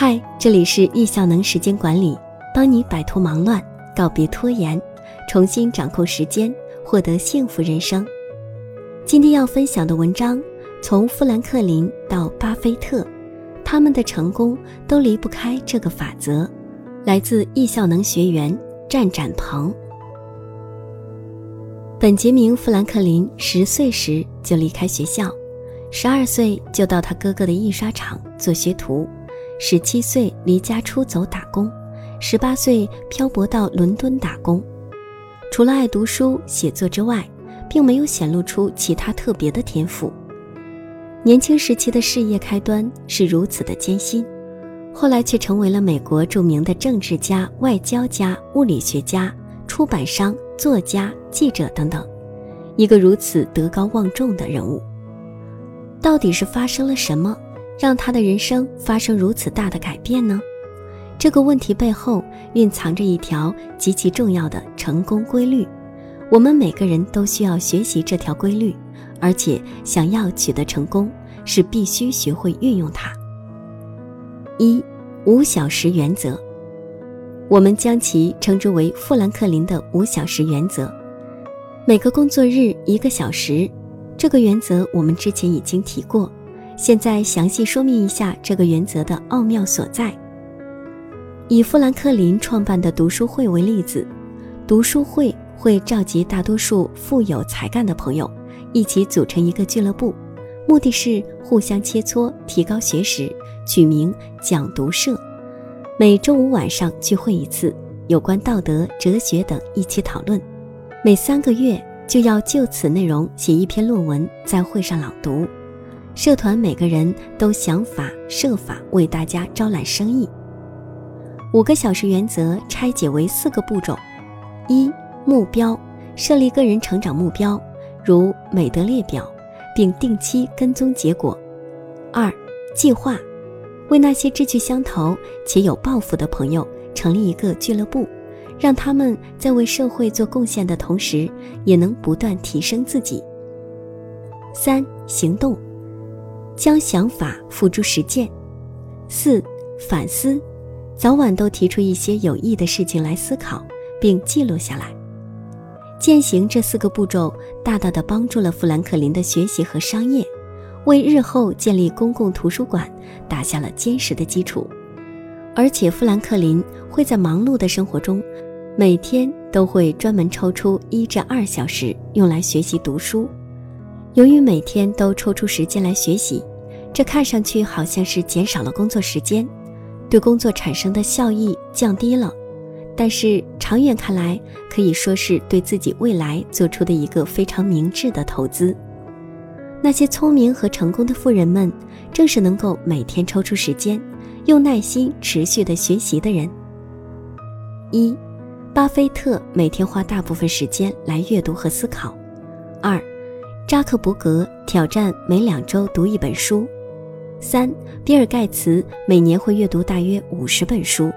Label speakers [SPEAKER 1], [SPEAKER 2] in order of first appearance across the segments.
[SPEAKER 1] 嗨，这里是易效能时间管理，帮你摆脱忙乱，告别拖延，重新掌控时间，获得幸福人生。今天要分享的文章，从富兰克林到巴菲特，他们的成功都离不开这个法则。来自易效能学员战展鹏。本杰明·富兰克林十岁时就离开学校，十二岁就到他哥哥的印刷厂做学徒，十七岁离家出走打工，十八岁漂泊到伦敦打工。除了爱读书写作之外，并没有显露出其他特别的天赋。年轻时期的事业开端是如此的艰辛。后来却成为了美国著名的政治家、外交家、物理学家、出版商、作家、记者等等，一个如此德高望重的人物。到底是发生了什么，让他的人生发生如此大的改变呢？这个问题背后蕴藏着一条极其重要的成功规律，我们每个人都需要学习这条规律，而且想要取得成功，是必须学会运用它。一五小时原则，我们将其称之为富兰克林的五小时原则。每个工作日一个小时，这个原则我们之前已经提过，现在详细说明一下这个原则的奥妙所在。以富兰克林创办的读书会为例子，读书会会召集大多数富有才干的朋友，一起组成一个俱乐部，目的是互相切磋，提高学识。取名讲读社，每周五晚上聚会一次，有关道德、哲学等一起讨论。每三个月就要就此内容写一篇论文，在会上朗读。社团每个人都想法设法为大家招揽生意。五个小时原则拆解为四个步骤：一、目标，设立个人成长目标，如美德列表，并定期跟踪结果；二、计划。为那些志趣相投且有抱负的朋友成立一个俱乐部，让他们在为社会做贡献的同时，也能不断提升自己。三、行动，将想法付诸实践。四、反思，早晚都提出一些有益的事情来思考，并记录下来。践行这四个步骤，大大的帮助了富兰克林的学习和商业。为日后建立公共图书馆打下了坚实的基础，而且富兰克林会在忙碌的生活中，每天都会专门抽出一至二小时用来学习读书。由于每天都抽出时间来学习，这看上去好像是减少了工作时间，对工作产生的效益降低了，但是长远看来，可以说是对自己未来做出的一个非常明智的投资。那些聪明和成功的富人们，正是能够每天抽出时间，用耐心持续的学习的人。一，巴菲特每天花大部分时间来阅读和思考。二，扎克伯格挑战每两周读一本书。三，比尔盖茨每年会阅读大约五十本书。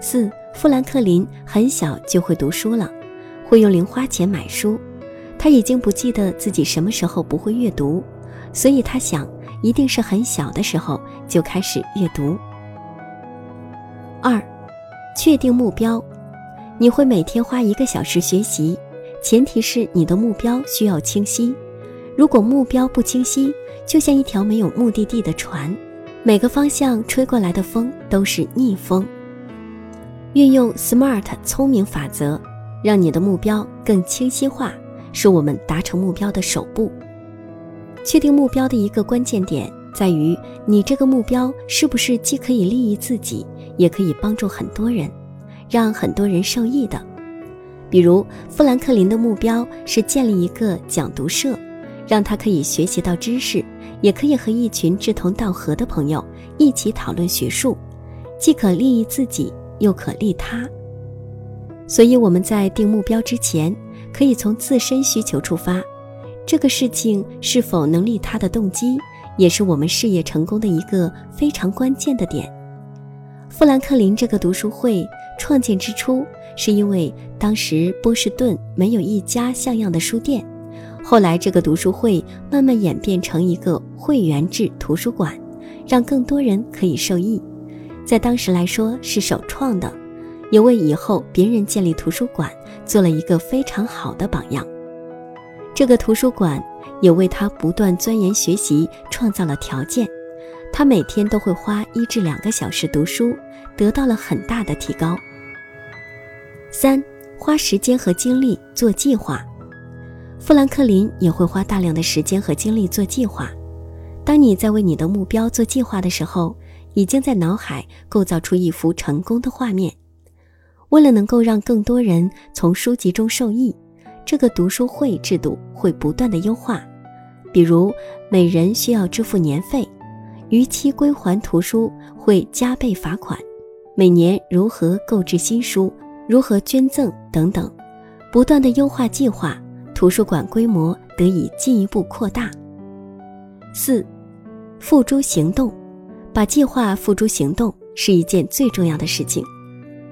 [SPEAKER 1] 四，富兰克林很小就会读书了，会用零花钱买书。他已经不记得自己什么时候不会阅读，所以他想，一定是很小的时候就开始阅读。二，确定目标，你会每天花一个小时学习，前提是你的目标需要清晰。如果目标不清晰，就像一条没有目的地的船，每个方向吹过来的风都是逆风。运用 SMART 聪明法则，让你的目标更清晰化。是我们达成目标的首步。确定目标的一个关键点在于，你这个目标是不是既可以利益自己，也可以帮助很多人，让很多人受益的。比如，富兰克林的目标是建立一个讲读社，让他可以学习到知识，也可以和一群志同道合的朋友一起讨论学术，既可利益自己，又可利他。所以，我们在定目标之前。可以从自身需求出发，这个事情是否能利他的动机，也是我们事业成功的一个非常关键的点。富兰克林这个读书会创建之初，是因为当时波士顿没有一家像样的书店，后来这个读书会慢慢演变成一个会员制图书馆，让更多人可以受益。在当时来说是首创的，也为以后别人建立图书馆做了一个非常好的榜样。这个图书馆也为他不断钻研学习创造了条件。他每天都会花一至两个小时读书，得到了很大的提高。三，花时间和精力做计划。富兰克林也会花大量的时间和精力做计划。当你在为你的目标做计划的时候，已经在脑海构造出一幅成功的画面。为了能够让更多人从书籍中受益，这个读书会制度会不断的优化。比如，每人需要支付年费。逾期归还图书会加倍罚款，每年如何购置新书，如何捐赠等等，不断的优化计划，图书馆规模得以进一步扩大。四，付诸行动，把计划付诸行动是一件最重要的事情。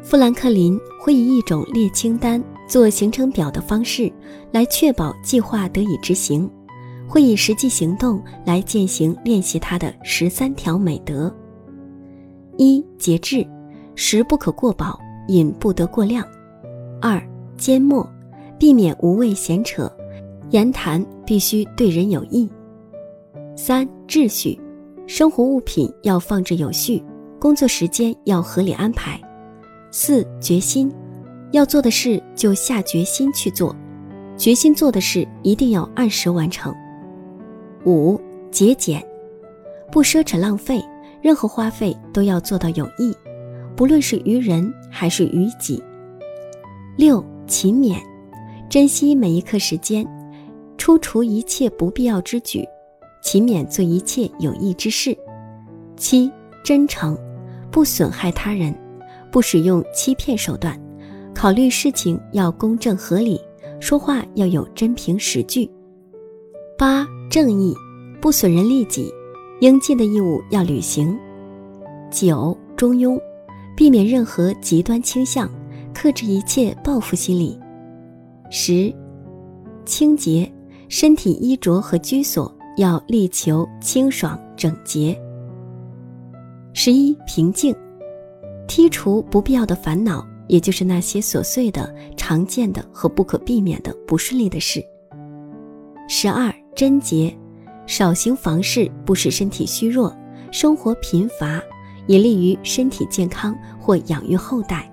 [SPEAKER 1] 富兰克林会以一种列清单、做行程表的方式来确保计划得以执行。会以实际行动来践行练习他的十三条美德：一、节制，食不可过饱，饮不得过量；二、缄默，避免无谓闲扯，言谈必须对人有益；三、秩序，生活物品要放置有序，工作时间要合理安排；四、决心，要做的事就下决心去做，决心做的事一定要按时完成。五节俭，不奢侈浪费，任何花费都要做到有益，不论是于人还是于己。六勤勉，珍惜每一刻时间，出除一切不必要之举，勤勉做一切有益之事。七真诚，不损害他人，不使用欺骗手段，考虑事情要公正合理，说话要有真凭实据。八。正义，不损人利己，应尽的义务要履行。九，中庸，避免任何极端倾向，克制一切报复心理。十，清洁，身体衣着和居所要力求清爽整洁。十一，平静，剔除不必要的烦恼，也就是那些琐碎的、常见的和不可避免的不顺利的事。十二。贞洁，少行房事，不使身体虚弱；生活贫乏，以利于身体健康或养育后代，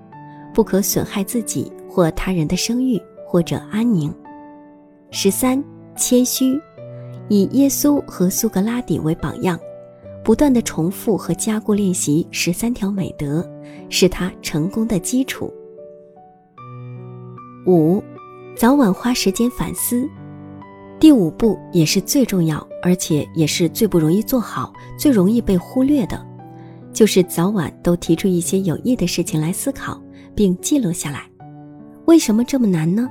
[SPEAKER 1] 不可损害自己或他人的声誉或者安宁。十三，谦虚，以耶稣和苏格拉底为榜样，不断的重复和加固练习十三条美德，是他成功的基础。五，早晚花时间反思。第五步也是最重要，而且也是最不容易做好、最容易被忽略的，就是早晚都提出一些有益的事情来思考，并记录下来。为什么这么难呢？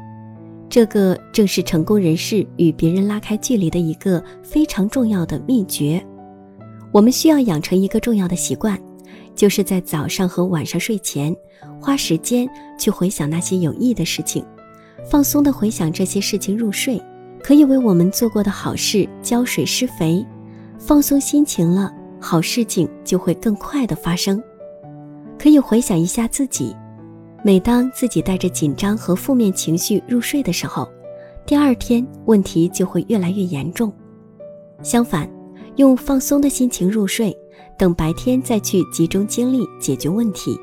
[SPEAKER 1] 这个正是成功人士与别人拉开距离的一个非常重要的秘诀。我们需要养成一个重要的习惯，就是在早上和晚上睡前，花时间去回想那些有益的事情，放松地回想这些事情入睡。可以为我们做过的好事浇水施肥，放松心情了，好事情就会更快的发生。可以回想一下自己，每当自己带着紧张和负面情绪入睡的时候，第二天问题就会越来越严重。相反，用放松的心情入睡，等白天再去集中精力解决问题，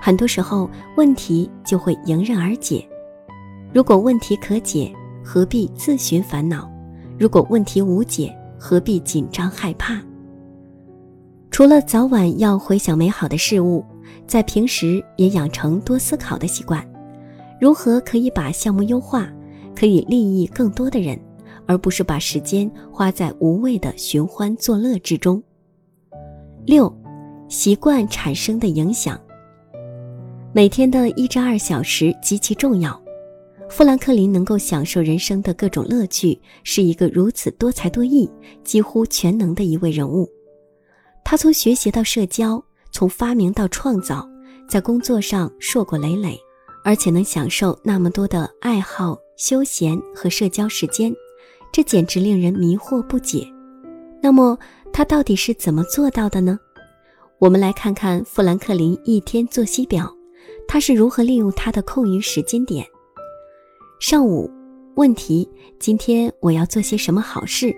[SPEAKER 1] 很多时候问题就会迎刃而解。如果问题可解，何必自寻烦恼？如果问题无解，何必紧张害怕？除了早晚要回想美好的事物，在平时也养成多思考的习惯。如何可以把项目优化，可以利益更多的人，而不是把时间花在无谓的寻欢作乐之中？六，习惯产生的影响。每天的一至二小时极其重要。富兰克林能够享受人生的各种乐趣，是一个如此多才多艺、几乎全能的一位人物。他从学习到社交，从发明到创造，在工作上硕果累累，而且能享受那么多的爱好、休闲和社交时间，这简直令人迷惑不解。那么他到底是怎么做到的呢？我们来看看富兰克林一天作息表，他是如何利用他的空余时间点。上午，问题：今天我要做些什么好事？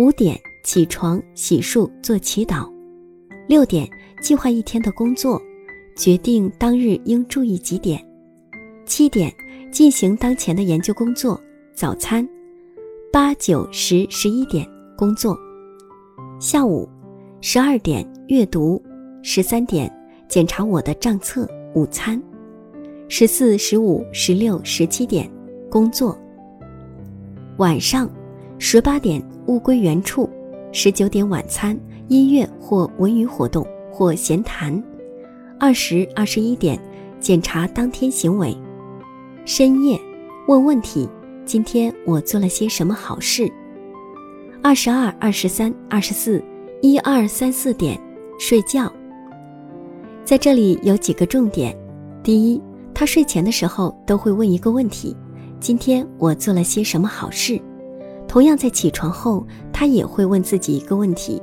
[SPEAKER 1] 五点起床洗漱做祈祷。六点计划一天的工作，决定当日应注意几点。七点进行当前的研究工作，早餐。八九十十一点工作。下午。十二点阅读，十三点检查我的账册。午餐，十四、十五、十六、十七点工作。晚上，十八点物归原处，十九点晚餐，音乐或文娱活动或闲谈。二十、二十一点检查当天行为。深夜问问题：今天我做了些什么好事？二十二、二十三、二十四。一二三四点睡觉。在这里有几个重点：第一，他睡前的时候都会问一个问题：“今天我做了些什么好事？”同样，在起床后，他也会问自己一个问题：“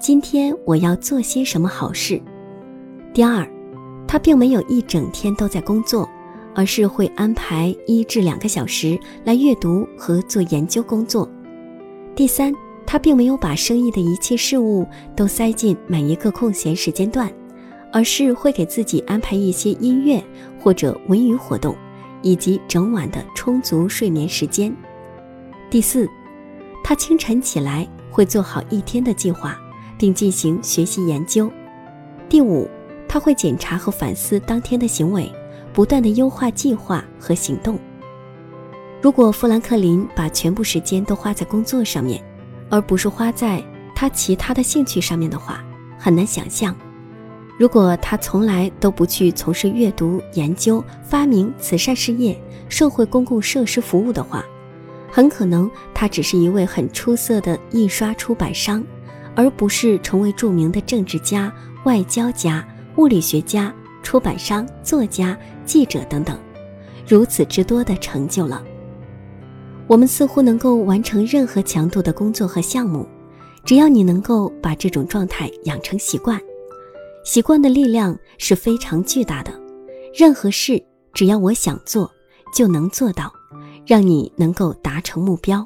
[SPEAKER 1] 今天我要做些什么好事？”第二，他并没有一整天都在工作，而是会安排一至两个小时来阅读和做研究工作。第三。他并没有把生意的一切事务都塞进每一个空闲时间段，而是会给自己安排一些音乐或者文娱活动，以及整晚的充足睡眠时间。第四，他清晨起来会做好一天的计划，并进行学习研究。第五，他会检查和反思当天的行为，不断的优化计划和行动。如果富兰克林把全部时间都花在工作上面，而不是花在他其他的兴趣上面的话，很难想象。如果他从来都不去从事阅读、研究、发明、慈善事业、社会公共设施服务的话，很可能他只是一位很出色的印刷出版商，而不是成为著名的政治家、外交家、物理学家、出版商、作家、记者等等，如此之多的成就了。我们似乎能够完成任何强度的工作和项目，只要你能够把这种状态养成习惯。习惯的力量是非常巨大的，任何事只要我想做，就能做到，让你能够达成目标。